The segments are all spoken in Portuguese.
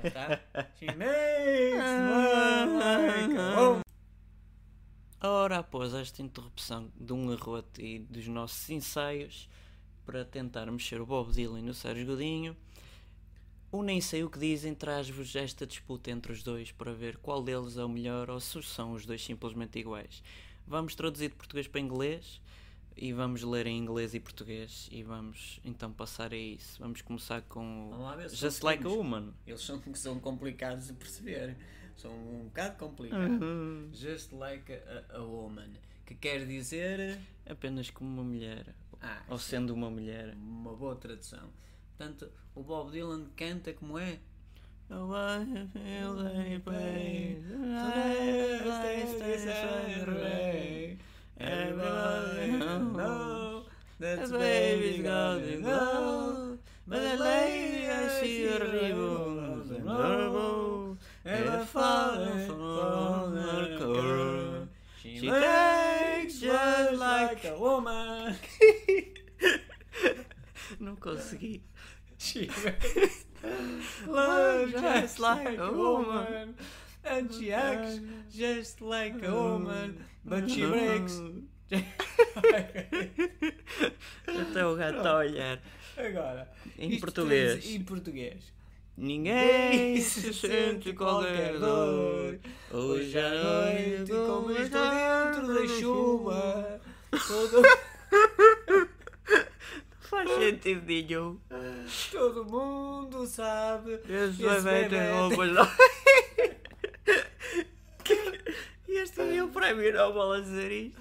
A woman. Ora, após esta interrupção de um arroto e dos nossos ensaios para tentar mexer o Bob Dylan no Sérgio Godinho, o Nem Sei O Que Dizem traz-vos esta disputa entre os dois para ver qual deles é o melhor ou se são os dois simplesmente iguais. Vamos traduzir de português para inglês e vamos ler em inglês e português e vamos então passar a isso. Vamos começar com Vamos lá Just Like a. Woman. Eles são, são complicados de perceber. São um bocado complicados. Uhum. Just like a, a woman. Que quer dizer. Apenas como uma mulher. Ah, Ou sendo uma mulher. uma boa tradução. Portanto, o Bob Dylan canta como é. Oh, I feel. Everybody know that The baby's to go. But the lady I see her ribbons and elbows. Ever fallen from her car. She takes just like a woman. Não consegui. She makes love just like a woman. And she acts just like a woman. But she breaks. Até o gato a olhar. Agora, Em isto português. Em português. Ninguém se sente qualquer dor. Hoje à noite, como estou dentro da chuva, todo, Faz sentido nenhum. todo mundo sabe. Esse bebê tem roupas lá. E este é o prémio Nobel a dizer isto.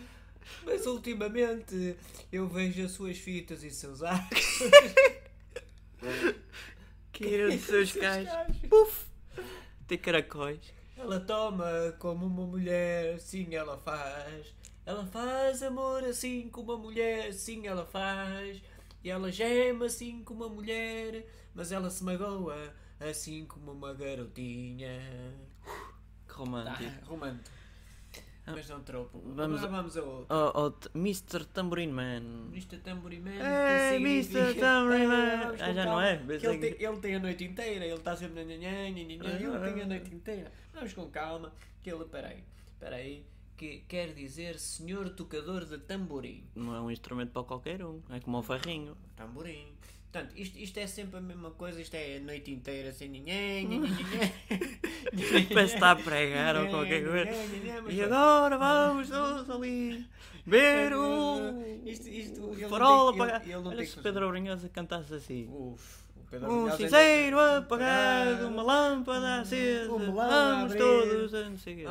Mas ultimamente eu vejo as suas fitas e seus atos. Queiram de seus cais. Puf! Tem caracóis. Ela toma como uma mulher, sim, ela faz. Ela faz amor assim como uma mulher, sim, ela faz. E ela gema assim como uma mulher, mas ela se magoa assim como uma garotinha. Que Tá, romântico. Romântico. Mas não tropo. Vamos Agora vamos a outro. Oh, t- Mr. Tambourine Man. Mr. Tambourine Man. Ei. Mr. Tambourine Man. Ah, já não é? que Ele que- tem, ele tem a noite inteira, ele está sempre. Ele tem a noite inteira. Vamos com calma, que ele. Peraí, peraí. Que quer dizer senhor tocador de tamborim. Não é um instrumento para qualquer um. É como o ferrinho. Tamborim. Portanto, isto, isto é sempre a mesma coisa, isto é a noite inteira assim. nhanhã, nhanhanhã. Parece está a pregar ou qualquer coisa. E agora vamos todos ali ver o Isto- isto, ele tem- não Olha se que- Pedro Brunhosa cantasse assim. Uf, o Um cinzeiro ainda- apagado, uma lâmpada acesa. Um Vamos todos a não sei o quê.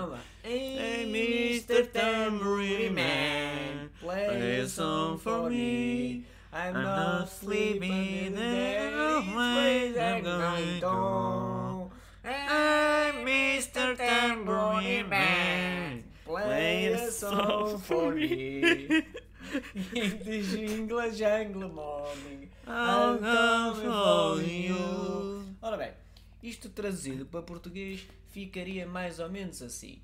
Hey, Mr. Tambourine Man, play a song for me. I'm not sleeping there. I'm going going song for me. In the jingle jangle morning. I'll come for you. Ora bem, isto traduzido para português ficaria mais ou menos assim.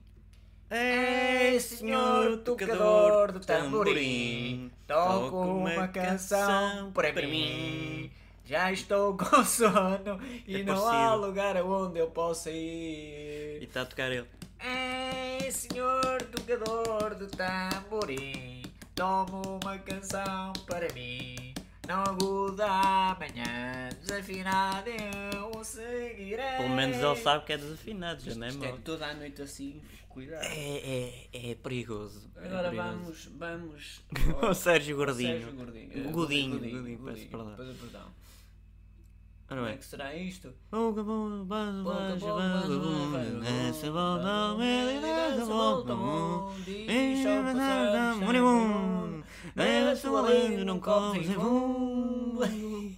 Ei, senhor tocador de tamborim, toca uma canção para mim. Já estou com sono e É não há parecido. lugar aonde eu possa E ir. está a tocar ele. Ei, senhor tocador de tamborim, toma uma canção para mim. Não aguda amanhã, desafinado eu seguirei. Pelo menos ele sabe que é desafinado, já não é isto é toda a noite assim, cuidado. É, é, é perigoso. é Agora perigoso. vamos, vamos O Sérgio Gordinho. Sérgio Gordinho. Eh, Godinho, Godinho, Godinho, é bem. Que será isto? Pouco a pouco, passo, Pouco a baixo, pouco, baixo, baixo, baixo, baixo, nessa baixo, volta ao baixo, meio, nessa nessa volta ao volta mundo. ao mundo, Deixa deixa passar passar, da deixa moribundo. Bebe Bebe sua língua, não comes em fundo.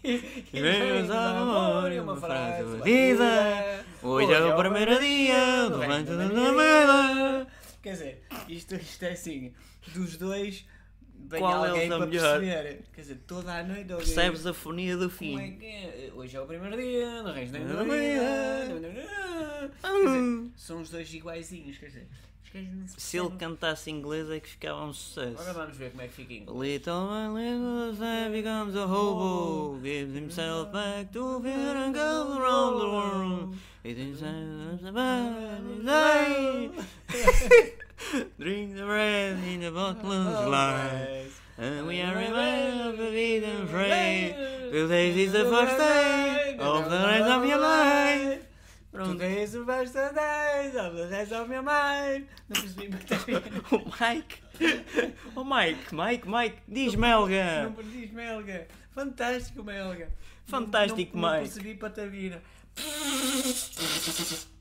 E vês a memória uma frase batida. Hoje é o primeiro dia do vento da vida. Quer dizer, isto, isto é assim, dos dois vem Qual é alguém para melhor? perceber. Quer dizer, toda a noite alguém- Percebes a fonia do Como é fim. que é? Hoje é o primeiro dia, no resto da dizer, são os dois iguaizinhos, quer dizer. se ele cantasse inglês é que ficava um Agora sucesso. vamos ver como é que fica inglês. Little by little Sam becomes a hobo, gives himself back to fear and goes around the world. Drink the bread in the bottomless line. And we are reminded of being afraid. Today is the first day of the rest of your life. Pronto, é isso, basta 10, of the rest of your life. Não percebi. O Mike. O Mike, Mike, Mike, diz Melga. Não perdi, Melga. Fantástico, Melga. Fantástico, não, não, não Mike. percebi patavina.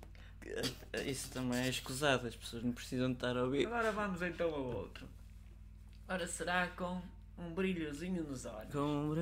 Isso também é escusado, as pessoas não precisam de estar a ouvir. Agora vamos então ao outro. Ora, será com um brilhozinho nos olhos. Com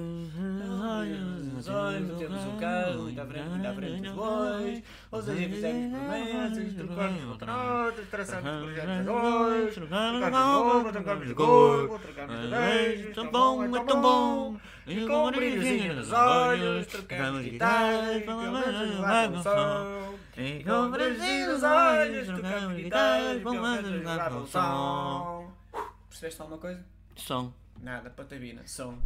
Nos olhos, temos um carro, muito à frente, muito à frente dos bois. Ou seja, fizemos promessas, trocamos contratos, traçamos projetos dois, trocamos roupa, trocamos corpo, trocamos de beijos, tão bom, é tão bom. E com um brilhozinho nos olhos, trocamos guitarras, menos levar com som. E com um brilhozinho nos olhos, trocamos guitarras, menos levar com som. Percebeste alguma coisa? Som. Nada, patavina, som.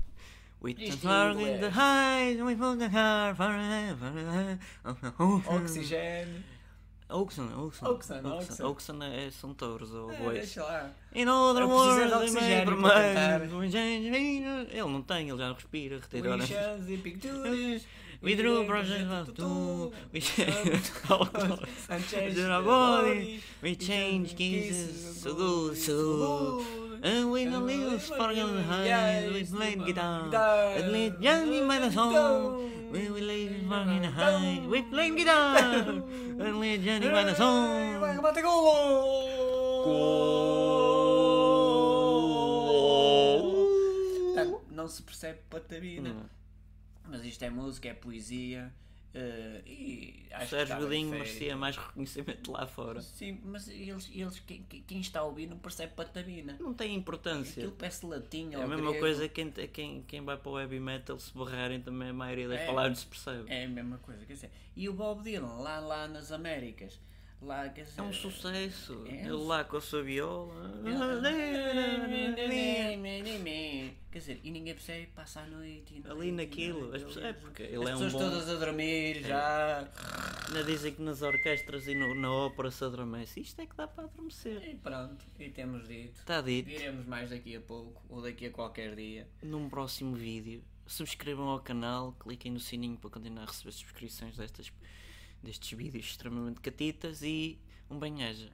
We Isto can em in the heights, we put the car forever. Oxigênio. Oxen, Oxen. Oxen, Oxen. Oxen é, são touros ou É, bois. deixa lá. In other words, we change- Ele não tem, ele já respira, retira horas. Wishes e pictures. We drew projects of two. We changed our. And the body. body. We changed kisses so good, so good. And we the little sparkle high, we played guitar. And lit Johnny by the song. We we laid sparkling high, we played guitar. And lit Johnny by the Vai song. bater golo! Não se percebe patavina. Não. Mas isto é música, é poesia. Eh, e acho que Sérgio Godinho merecia mais reconhecimento lá fora. Sim, mas eles, eles quem, quem- está a ouvir não percebe patavina. Não tem importância. Aquilo parece latim É a mesma grego. coisa quem, quem, quem vai para o heavy metal se borrarem também a maioria das É. palavras se percebe. É a mesma coisa, quer dizer. E o Bob Dylan, lá, lá nas Américas, lá, dizer... É um sucesso. É Ele lá com a sua viola. Quer dizer, e ninguém percebe, passa a noite. e Ali naquilo. As pessoas, é porque ele As é um pessoas bom. todas a dormir já. Ainda dizem que nas orquestras e no- na ópera se adormece. Isto é que dá para adormecer. E pronto, e temos dito. Está dito. Diremos mais daqui a pouco, ou daqui a qualquer dia. Num próximo vídeo. Subscrevam ao canal, cliquem no sininho para continuar a receber subscrições destas, destes vídeos extremamente catitas e um banheja.